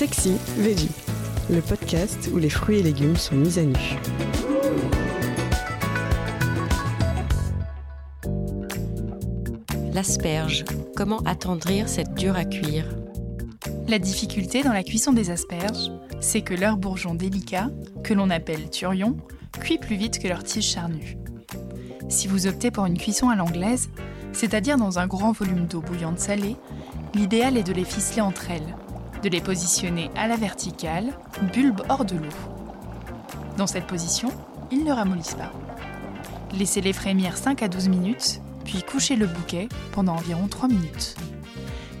Sexy Veggie, le podcast où les fruits et légumes sont mis à nu. L'asperge, comment attendrir cette dure à cuire? La difficulté dans la cuisson des asperges, c'est que leur bourgeon délicat, que l'on appelle turion, cuit plus vite que leur tige charnue. Si vous optez pour une cuisson à l'anglaise, c'est-à-dire dans un grand volume d'eau bouillante salée, l'idéal est de les ficeler entre elles, de les positionner à la verticale, bulbe hors de l'eau. Dans cette position, ils ne ramollissent pas. Laissez-les frémir 5 à 12 minutes, puis couchez le bouquet pendant environ 3 minutes.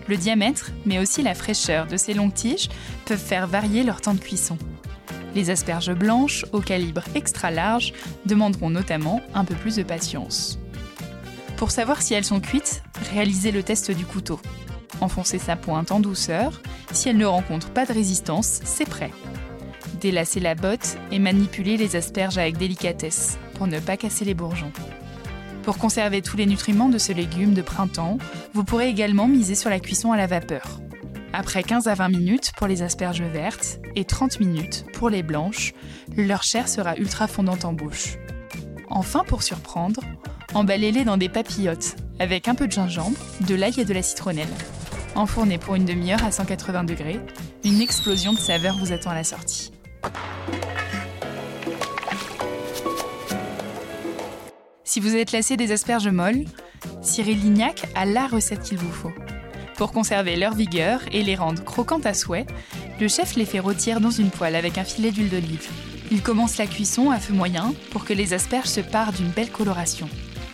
Le diamètre, mais aussi la fraîcheur de ces longues tiges peuvent faire varier leur temps de cuisson. Les asperges blanches, au calibre extra large, demanderont notamment un peu plus de patience. Pour savoir si elles sont cuites, réalisez le test du couteau. Enfoncez sa pointe en douceur. Si elle ne rencontre pas de résistance, c'est prêt. Délassez la botte et manipulez les asperges avec délicatesse pour ne pas casser les bourgeons. Pour conserver tous les nutriments de ce légume de printemps, vous pourrez également miser sur la cuisson à la vapeur. Après 15 à 20 minutes pour les asperges vertes et 30 minutes pour les blanches, leur chair sera ultra fondante en bouche. Enfin, pour surprendre, emballez-les dans des papillotes avec un peu de gingembre, de l'ail et de la citronnelle. Enfournez pour une demi-heure à 180 degrés, une explosion de saveur vous attend à la sortie. Si vous êtes lassé des asperges molles, Cyril Lignac a la recette qu'il vous faut. Pour conserver leur vigueur et les rendre croquantes à souhait, le chef les fait rôtir dans une poêle avec un filet d'huile d'olive. Il commence la cuisson à feu moyen pour que les asperges se parent d'une belle coloration.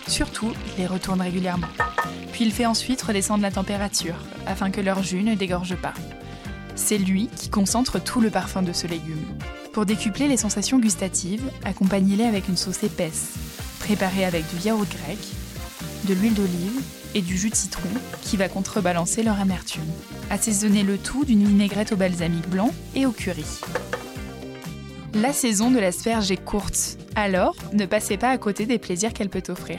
Surtout, il les retourne régulièrement. Puis il fait ensuite redescendre la température afin que leur jus ne dégorge pas. C'est lui qui concentre tout le parfum de ce légume. Pour décupler les sensations gustatives, accompagnez-les avec une sauce épaisse, préparée avec du yaourt grec, de l'huile d'olive et du jus de citron qui va contrebalancer leur amertume. Assaisonnez le tout d'une vinaigrette au balsamique blanc et au curry. La saison de l'asperge est courte, alors ne passez pas à côté des plaisirs qu'elle peut offrir.